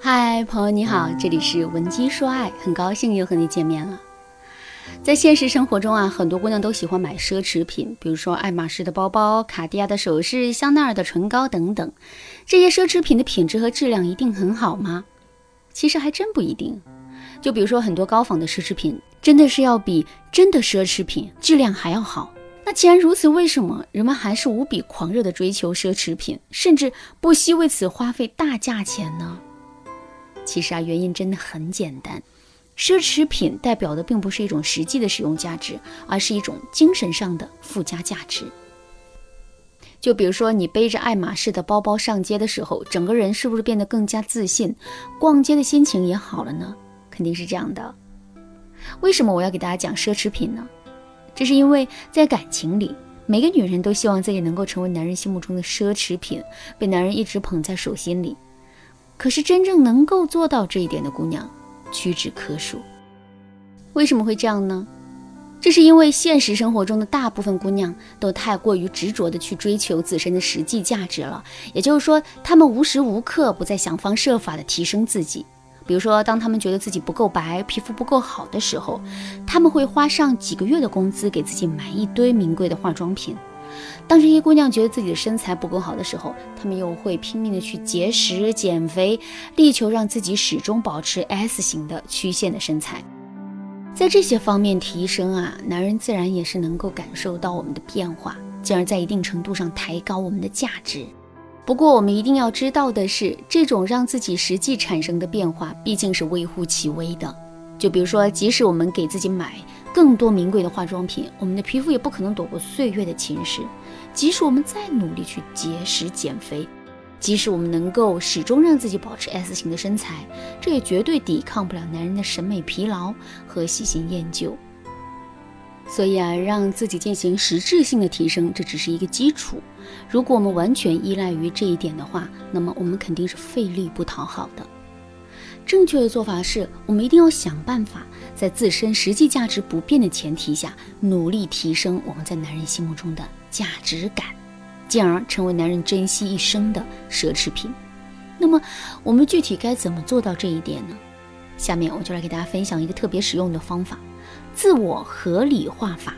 嗨，朋友你好，这里是文姬说爱，很高兴又和你见面了。在现实生活中啊，很多姑娘都喜欢买奢侈品，比如说爱马仕的包包、卡地亚的首饰、香奈儿的唇膏等等。这些奢侈品的品质和质量一定很好吗？其实还真不一定。就比如说很多高仿的奢侈品，真的是要比真的奢侈品质量还要好。那既然如此，为什么人们还是无比狂热的追求奢侈品，甚至不惜为此花费大价钱呢？其实啊，原因真的很简单，奢侈品代表的并不是一种实际的使用价值，而是一种精神上的附加价值。就比如说，你背着爱马仕的包包上街的时候，整个人是不是变得更加自信，逛街的心情也好了呢？肯定是这样的。为什么我要给大家讲奢侈品呢？这是因为在感情里，每个女人都希望自己能够成为男人心目中的奢侈品，被男人一直捧在手心里。可是真正能够做到这一点的姑娘屈指可数。为什么会这样呢？这是因为现实生活中的大部分姑娘都太过于执着的去追求自身的实际价值了。也就是说，她们无时无刻不在想方设法的提升自己。比如说，当他们觉得自己不够白，皮肤不够好的时候，他们会花上几个月的工资给自己买一堆名贵的化妆品。当这些姑娘觉得自己的身材不够好的时候，她们又会拼命的去节食减肥，力求让自己始终保持 S 型的曲线的身材。在这些方面提升啊，男人自然也是能够感受到我们的变化，进而在一定程度上抬高我们的价值。不过，我们一定要知道的是，这种让自己实际产生的变化毕竟是微乎其微的。就比如说，即使我们给自己买更多名贵的化妆品，我们的皮肤也不可能躲过岁月的侵蚀。即使我们再努力去节食减肥，即使我们能够始终让自己保持 S 型的身材，这也绝对抵抗不了男人的审美疲劳和喜新厌旧。所以啊，让自己进行实质性的提升，这只是一个基础。如果我们完全依赖于这一点的话，那么我们肯定是费力不讨好的。正确的做法是，我们一定要想办法，在自身实际价值不变的前提下，努力提升我们在男人心目中的价值感，进而成为男人珍惜一生的奢侈品。那么，我们具体该怎么做到这一点呢？下面我就来给大家分享一个特别实用的方法。自我合理化法。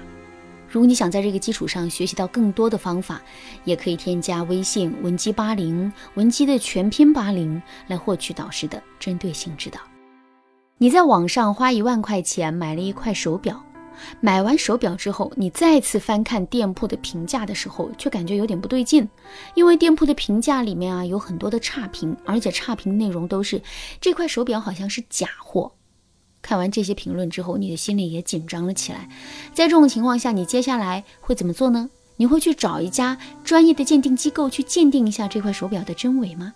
如果你想在这个基础上学习到更多的方法，也可以添加微信文姬八零，文姬的全拼八零，来获取导师的针对性指导。你在网上花一万块钱买了一块手表，买完手表之后，你再次翻看店铺的评价的时候，却感觉有点不对劲，因为店铺的评价里面啊有很多的差评，而且差评内容都是这块手表好像是假货。看完这些评论之后，你的心里也紧张了起来。在这种情况下，你接下来会怎么做呢？你会去找一家专业的鉴定机构去鉴定一下这块手表的真伪吗？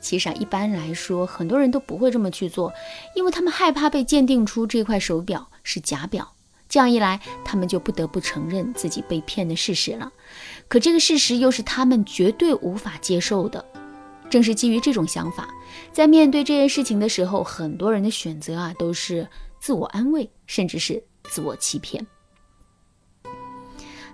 其实啊，一般来说，很多人都不会这么去做，因为他们害怕被鉴定出这块手表是假表。这样一来，他们就不得不承认自己被骗的事实了。可这个事实又是他们绝对无法接受的。正是基于这种想法，在面对这件事情的时候，很多人的选择啊都是自我安慰，甚至是自我欺骗。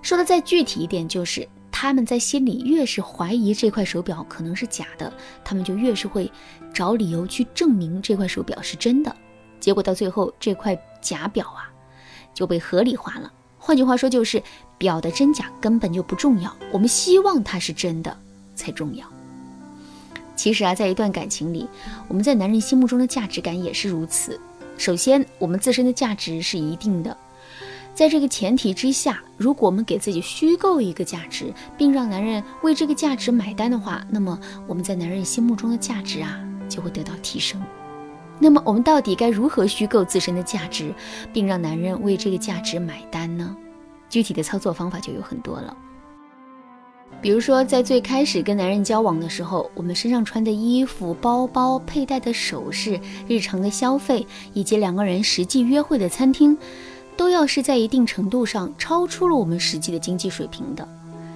说的再具体一点，就是他们在心里越是怀疑这块手表可能是假的，他们就越是会找理由去证明这块手表是真的。结果到最后，这块假表啊就被合理化了。换句话说，就是表的真假根本就不重要，我们希望它是真的才重要。其实啊，在一段感情里，我们在男人心目中的价值感也是如此。首先，我们自身的价值是一定的，在这个前提之下，如果我们给自己虚构一个价值，并让男人为这个价值买单的话，那么我们在男人心目中的价值啊就会得到提升。那么，我们到底该如何虚构自身的价值，并让男人为这个价值买单呢？具体的操作方法就有很多了。比如说，在最开始跟男人交往的时候，我们身上穿的衣服、包包、佩戴的首饰、日常的消费，以及两个人实际约会的餐厅，都要是在一定程度上超出了我们实际的经济水平的。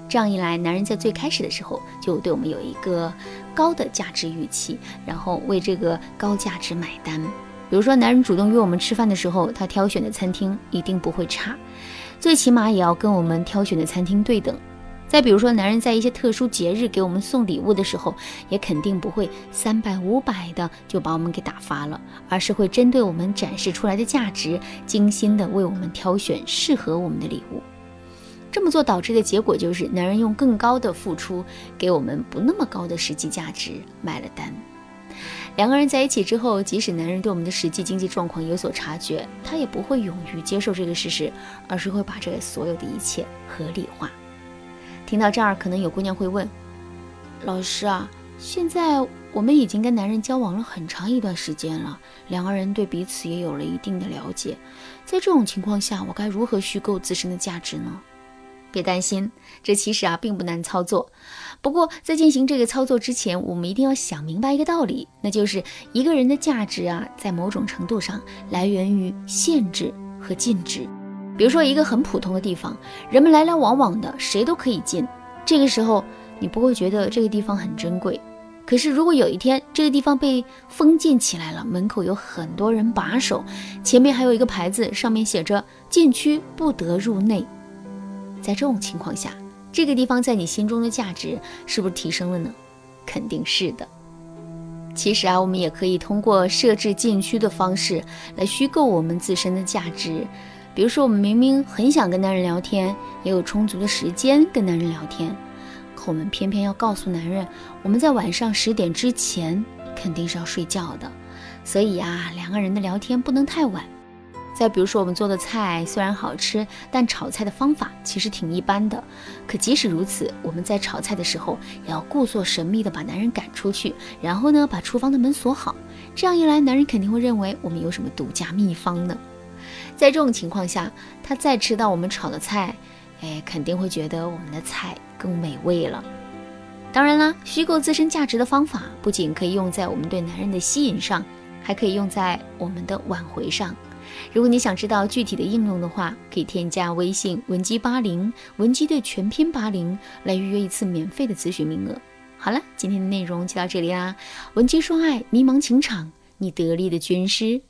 这样一来，男人在最开始的时候就对我们有一个高的价值预期，然后为这个高价值买单。比如说，男人主动约我们吃饭的时候，他挑选的餐厅一定不会差，最起码也要跟我们挑选的餐厅对等。再比如说，男人在一些特殊节日给我们送礼物的时候，也肯定不会三百五百的就把我们给打发了，而是会针对我们展示出来的价值，精心的为我们挑选适合我们的礼物。这么做导致的结果就是，男人用更高的付出给我们不那么高的实际价值买了单。两个人在一起之后，即使男人对我们的实际经济状况有所察觉，他也不会勇于接受这个事实，而是会把这所有的一切合理化。听到这儿，可能有姑娘会问：“老师啊，现在我们已经跟男人交往了很长一段时间了，两个人对彼此也有了一定的了解，在这种情况下，我该如何虚构自身的价值呢？”别担心，这其实啊并不难操作。不过在进行这个操作之前，我们一定要想明白一个道理，那就是一个人的价值啊，在某种程度上来源于限制和禁止。比如说，一个很普通的地方，人们来来往往的，谁都可以进。这个时候，你不会觉得这个地方很珍贵。可是，如果有一天这个地方被封禁起来了，门口有很多人把守，前面还有一个牌子，上面写着“禁区，不得入内”。在这种情况下，这个地方在你心中的价值是不是提升了呢？肯定是的。其实啊，我们也可以通过设置禁区的方式来虚构我们自身的价值。比如说，我们明明很想跟男人聊天，也有充足的时间跟男人聊天，可我们偏偏要告诉男人，我们在晚上十点之前肯定是要睡觉的。所以呀，两个人的聊天不能太晚。再比如说，我们做的菜虽然好吃，但炒菜的方法其实挺一般的。可即使如此，我们在炒菜的时候也要故作神秘的把男人赶出去，然后呢，把厨房的门锁好。这样一来，男人肯定会认为我们有什么独家秘方呢？在这种情况下，他再吃到我们炒的菜，哎，肯定会觉得我们的菜更美味了。当然啦，虚构自身价值的方法不仅可以用在我们对男人的吸引上，还可以用在我们的挽回上。如果你想知道具体的应用的话，可以添加微信文姬八零，文姬的全拼八零，来预约一次免费的咨询名额。好了，今天的内容就到这里啦，文姬说爱，迷茫情场，你得力的军师。